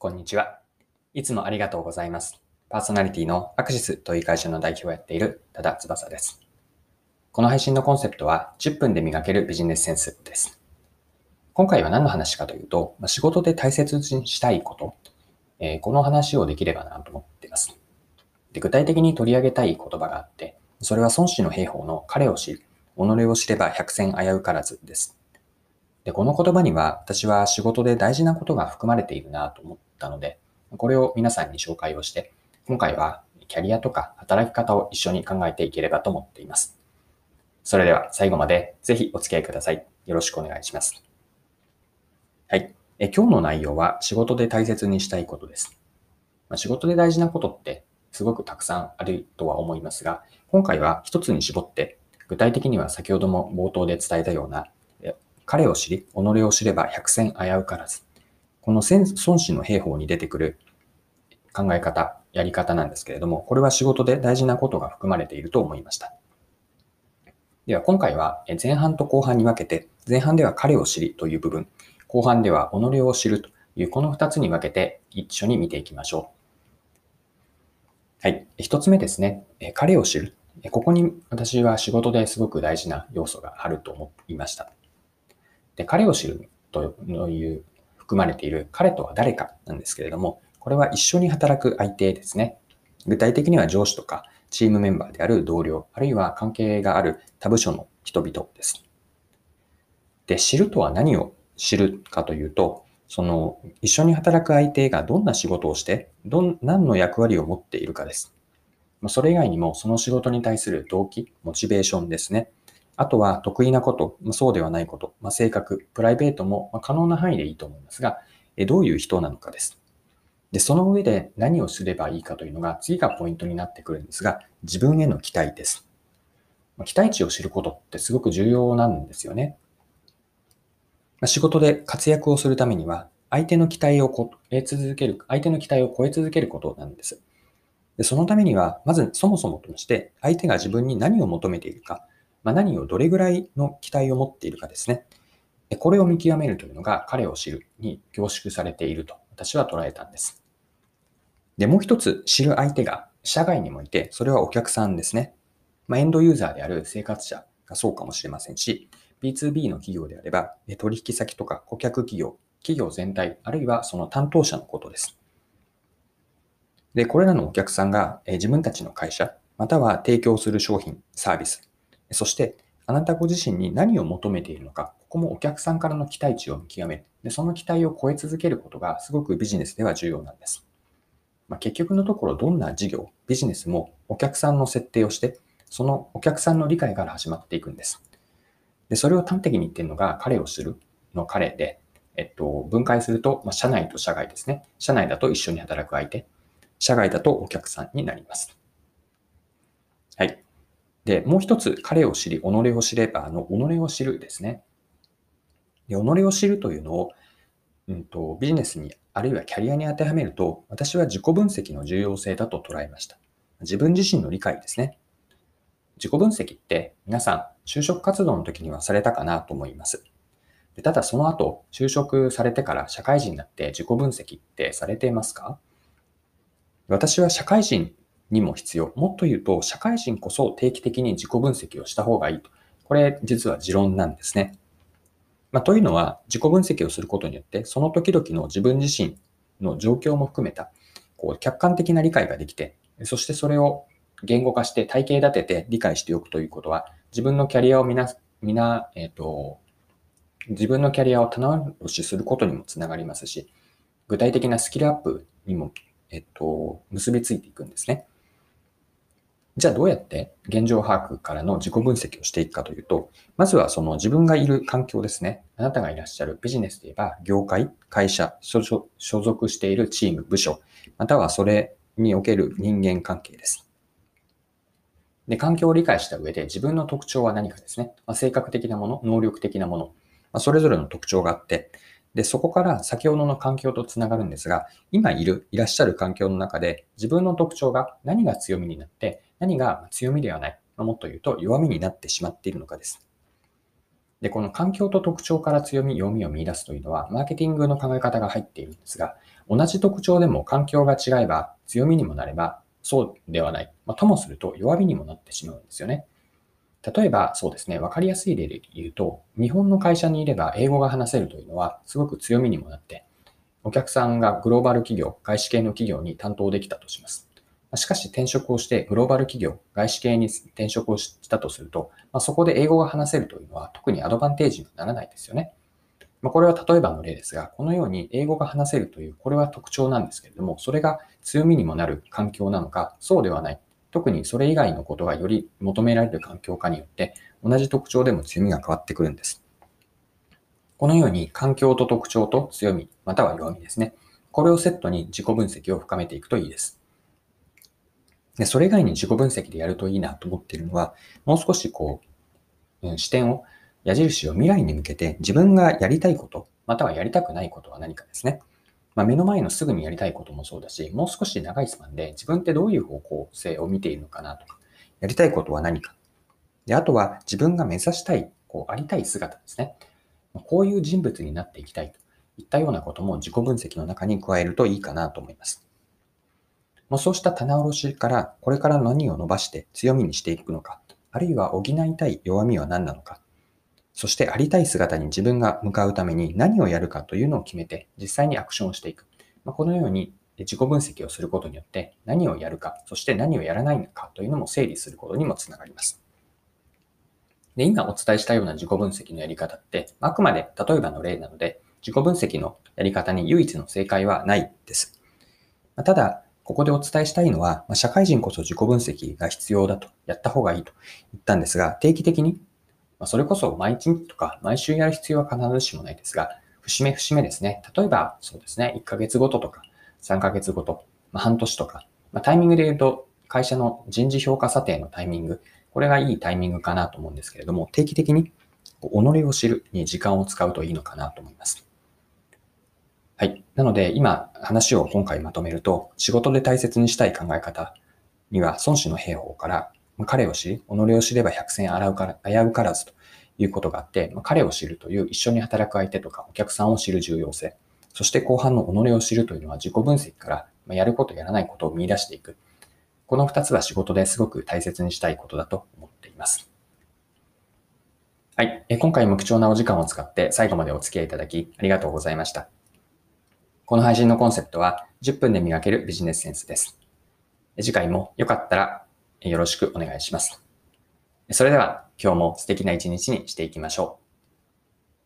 こんにちは。いつもありがとうございます。パーソナリティのアクシスという会社の代表をやっている多田翼です。この配信のコンセプトは10分で磨けるビジネスセンスです。今回は何の話かというと、仕事で大切にしたいこと、えー、この話をできればなと思っています。で具体的に取り上げたい言葉があって、それは孫子の兵法の彼を知り、己を知れば百戦危うからずです。で、この言葉には私は仕事で大事なことが含まれているなと思ったので、これを皆さんに紹介をして、今回はキャリアとか働き方を一緒に考えていければと思っています。それでは最後までぜひお付き合いください。よろしくお願いします。はい。え今日の内容は仕事で大切にしたいことです。まあ、仕事で大事なことってすごくたくさんあるとは思いますが、今回は一つに絞って、具体的には先ほども冒頭で伝えたような、彼を知り、己を知れば百戦危うからず。この孫子の兵法に出てくる考え方、やり方なんですけれども、これは仕事で大事なことが含まれていると思いました。では今回は前半と後半に分けて、前半では彼を知りという部分、後半では己を知るというこの2つに分けて一緒に見ていきましょう。はい。1つ目ですね。彼を知る。ここに私は仕事ですごく大事な要素があると思いました。で彼を知るという含まれている彼とは誰かなんですけれども、これは一緒に働く相手ですね。具体的には上司とかチームメンバーである同僚、あるいは関係がある他部署の人々です。で、知るとは何を知るかというと、その一緒に働く相手がどんな仕事をして、どん何の役割を持っているかです。それ以外にもその仕事に対する動機、モチベーションですね。あとは得意なこと、そうではないこと、まあ、性格、プライベートも可能な範囲でいいと思いますが、どういう人なのかです。で、その上で何をすればいいかというのが次がポイントになってくるんですが、自分への期待です。期待値を知ることってすごく重要なんですよね。仕事で活躍をするためには、相手の期待を超え続ける、相手の期待を超え続けることなんです。でそのためには、まずそもそもとして、相手が自分に何を求めているか、まあ、何をどれぐらいの期待を持っているかですね。これを見極めるというのが彼を知るに凝縮されていると私は捉えたんです。で、もう一つ知る相手が社外にもいて、それはお客さんですね。まあ、エンドユーザーである生活者がそうかもしれませんし、B2B の企業であれば、取引先とか顧客企業、企業全体、あるいはその担当者のことです。で、これらのお客さんが自分たちの会社、または提供する商品、サービス、そして、あなたご自身に何を求めているのか、ここもお客さんからの期待値を見極める。でその期待を超え続けることがすごくビジネスでは重要なんです。まあ、結局のところ、どんな事業、ビジネスもお客さんの設定をして、そのお客さんの理解から始まっていくんです。で、それを端的に言ってるのが、彼を知るの彼で、えっと、分解すると、まあ、社内と社外ですね。社内だと一緒に働く相手、社外だとお客さんになります。で、もう一つ、彼を知り、己を知れば、の、己を知るですね。で、己を知るというのを、うんと、ビジネスに、あるいはキャリアに当てはめると、私は自己分析の重要性だと捉えました。自分自身の理解ですね。自己分析って皆さん、就職活動の時にはされたかなと思います。でただその後、就職されてから社会人になって自己分析ってされていますか？私は社会人にも必要。もっと言うと、社会人こそ定期的に自己分析をした方がいいと。これ、実は持論なんですね。まあ、というのは、自己分析をすることによって、その時々の自分自身の状況も含めた、こう、客観的な理解ができて、そしてそれを言語化して体系立てて理解しておくということは、自分のキャリアをみな、みな、えっ、ー、と、自分のキャリアを棚卸しすることにもつながりますし、具体的なスキルアップにも、えっ、と、結びついていくんですね。じゃあどうやって現状把握からの自己分析をしていくかというと、まずはその自分がいる環境ですね。あなたがいらっしゃるビジネスで言えば、業界、会社、所属しているチーム、部署、またはそれにおける人間関係です。で、環境を理解した上で自分の特徴は何かですね。まあ、性格的なもの、能力的なもの、まあ、それぞれの特徴があって、で、そこから先ほどの環境とつながるんですが、今いる、いらっしゃる環境の中で自分の特徴が何が強みになって、何が強みではない、もっと言うと弱みになってしまっているのかです。で、この環境と特徴から強み、弱みを見出すというのは、マーケティングの考え方が入っているんですが、同じ特徴でも環境が違えば強みにもなれば、そうではない。まあ、ともすると弱みにもなってしまうんですよね。例えば、そうですね、わかりやすい例で言うと、日本の会社にいれば英語が話せるというのは、すごく強みにもなって、お客さんがグローバル企業、外資系の企業に担当できたとします。しかし転職をしてグローバル企業、外資系に転職をしたとすると、まあ、そこで英語が話せるというのは特にアドバンテージにならないですよね。まあ、これは例えばの例ですが、このように英語が話せるという、これは特徴なんですけれども、それが強みにもなる環境なのか、そうではない。特にそれ以外のことがより求められる環境化によって、同じ特徴でも強みが変わってくるんです。このように環境と特徴と強み、または弱みですね。これをセットに自己分析を深めていくといいです。で、それ以外に自己分析でやるといいなと思っているのは、もう少しこう、うん、視点を、矢印を未来に向けて自分がやりたいこと、またはやりたくないことは何かですね。まあ、目の前のすぐにやりたいこともそうだし、もう少し長いスパンで自分ってどういう方向性を見ているのかなとか、やりたいことは何か。で、あとは自分が目指したい、こう、ありたい姿ですね。こういう人物になっていきたいといったようなことも自己分析の中に加えるといいかなと思います。もうそうした棚卸しからこれから何を伸ばして強みにしていくのか、あるいは補いたい弱みは何なのか、そしてありたい姿に自分が向かうために何をやるかというのを決めて実際にアクションをしていく。まあ、このように自己分析をすることによって何をやるか、そして何をやらないのかというのも整理することにもつながります。で、今お伝えしたような自己分析のやり方って、あくまで例えばの例なので、自己分析のやり方に唯一の正解はないです。ただ、ここでお伝えしたいのは、社会人こそ自己分析が必要だと、やった方がいいと言ったんですが、定期的に、それこそ毎日とか毎週やる必要は必ずしもないですが、節目節目ですね。例えば、そうですね、1ヶ月ごととか、3ヶ月ごと、ま半年とか、まタイミングで言うと、会社の人事評価査定のタイミング、これがいいタイミングかなと思うんですけれども、定期的に己を知るに時間を使うといいのかなと思います。はい。なので、今話を今回まとめると、仕事で大切にしたい考え方には、孫子の兵法から、彼を知り、己を知れば百戦洗うから、危うからずということがあって、彼を知るという一緒に働く相手とかお客さんを知る重要性、そして後半の己を知るというのは自己分析からやることやらないことを見出していく。この二つは仕事ですごく大切にしたいことだと思っています。はい。今回も貴重なお時間を使って最後までお付き合いいただきありがとうございました。この配信のコンセプトは10分で磨けるビジネスセンスです。次回もよかったらよろしくお願いします。それでは今日も素敵な一日にしていきましょう。